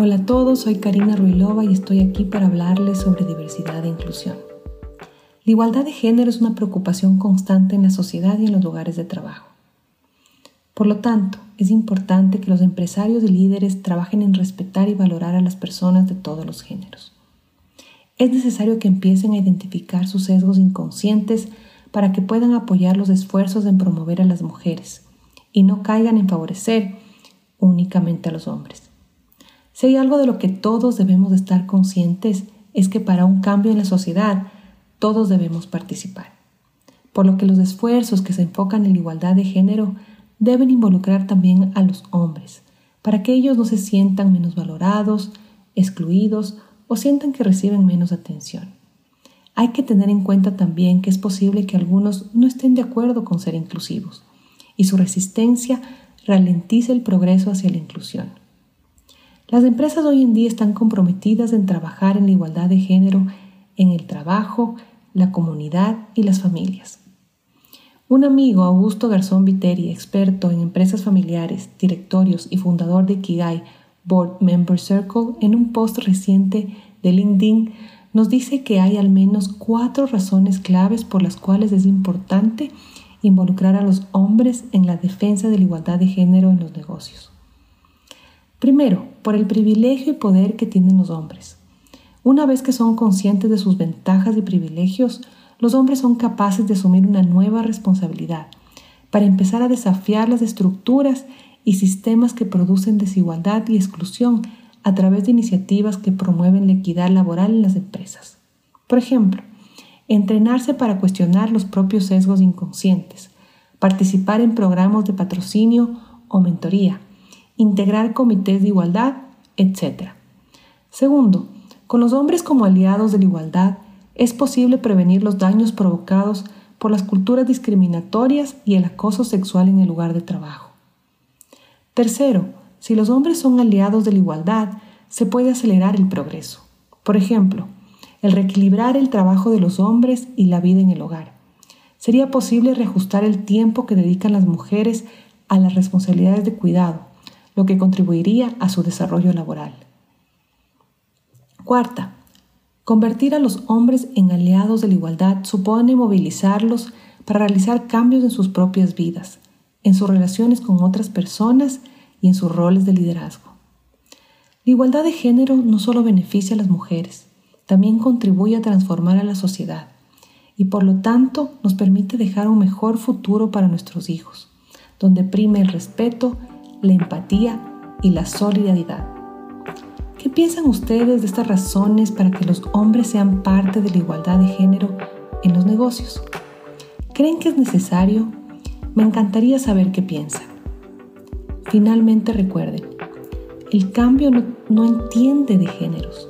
Hola a todos, soy Karina Ruilova y estoy aquí para hablarles sobre diversidad e inclusión. La igualdad de género es una preocupación constante en la sociedad y en los lugares de trabajo. Por lo tanto, es importante que los empresarios y líderes trabajen en respetar y valorar a las personas de todos los géneros. Es necesario que empiecen a identificar sus sesgos inconscientes para que puedan apoyar los esfuerzos en promover a las mujeres y no caigan en favorecer únicamente a los hombres. Si hay algo de lo que todos debemos estar conscientes es que para un cambio en la sociedad todos debemos participar. Por lo que los esfuerzos que se enfocan en la igualdad de género deben involucrar también a los hombres, para que ellos no se sientan menos valorados, excluidos o sientan que reciben menos atención. Hay que tener en cuenta también que es posible que algunos no estén de acuerdo con ser inclusivos y su resistencia ralentice el progreso hacia la inclusión. Las empresas hoy en día están comprometidas en trabajar en la igualdad de género en el trabajo, la comunidad y las familias. Un amigo, Augusto Garzón Viteri, experto en empresas familiares, directorios y fundador de Kigai Board Member Circle, en un post reciente de LinkedIn, nos dice que hay al menos cuatro razones claves por las cuales es importante involucrar a los hombres en la defensa de la igualdad de género en los negocios. Primero, por el privilegio y poder que tienen los hombres. Una vez que son conscientes de sus ventajas y privilegios, los hombres son capaces de asumir una nueva responsabilidad para empezar a desafiar las estructuras y sistemas que producen desigualdad y exclusión a través de iniciativas que promueven la equidad laboral en las empresas. Por ejemplo, entrenarse para cuestionar los propios sesgos inconscientes, participar en programas de patrocinio o mentoría, integrar comités de igualdad, etc. Segundo, con los hombres como aliados de la igualdad, es posible prevenir los daños provocados por las culturas discriminatorias y el acoso sexual en el lugar de trabajo. Tercero, si los hombres son aliados de la igualdad, se puede acelerar el progreso. Por ejemplo, el reequilibrar el trabajo de los hombres y la vida en el hogar. Sería posible reajustar el tiempo que dedican las mujeres a las responsabilidades de cuidado, lo que contribuiría a su desarrollo laboral. Cuarta, convertir a los hombres en aliados de la igualdad supone movilizarlos para realizar cambios en sus propias vidas, en sus relaciones con otras personas y en sus roles de liderazgo. La igualdad de género no solo beneficia a las mujeres, también contribuye a transformar a la sociedad y por lo tanto nos permite dejar un mejor futuro para nuestros hijos, donde prime el respeto la empatía y la solidaridad. ¿Qué piensan ustedes de estas razones para que los hombres sean parte de la igualdad de género en los negocios? ¿Creen que es necesario? Me encantaría saber qué piensan. Finalmente recuerden, el cambio no, no entiende de géneros,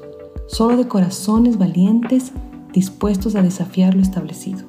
solo de corazones valientes dispuestos a desafiar lo establecido.